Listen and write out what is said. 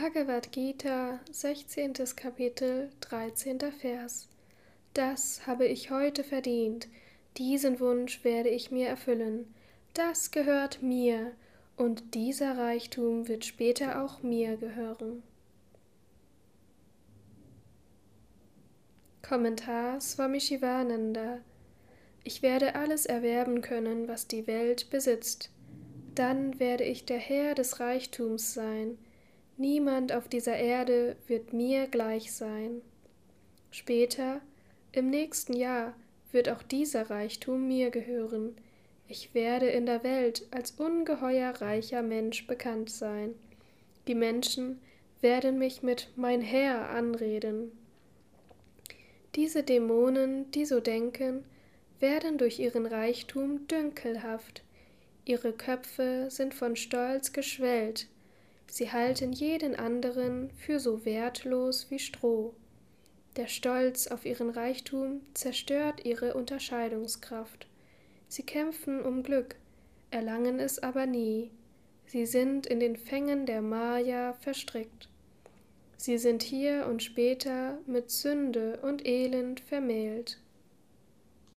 Bhagavad Gita, 16. Kapitel, 13. Vers. Das habe ich heute verdient, diesen Wunsch werde ich mir erfüllen. Das gehört mir, und dieser Reichtum wird später auch mir gehören. Kommentar Swami Shivananda Ich werde alles erwerben können, was die Welt besitzt. Dann werde ich der Herr des Reichtums sein. Niemand auf dieser Erde wird mir gleich sein. Später, im nächsten Jahr, wird auch dieser Reichtum mir gehören. Ich werde in der Welt als ungeheuer reicher Mensch bekannt sein. Die Menschen werden mich mit mein Herr anreden. Diese Dämonen, die so denken, werden durch ihren Reichtum dünkelhaft. Ihre Köpfe sind von Stolz geschwellt. Sie halten jeden anderen für so wertlos wie Stroh. Der Stolz auf ihren Reichtum zerstört ihre Unterscheidungskraft. Sie kämpfen um Glück, erlangen es aber nie. Sie sind in den Fängen der Maya verstrickt. Sie sind hier und später mit Sünde und Elend vermählt.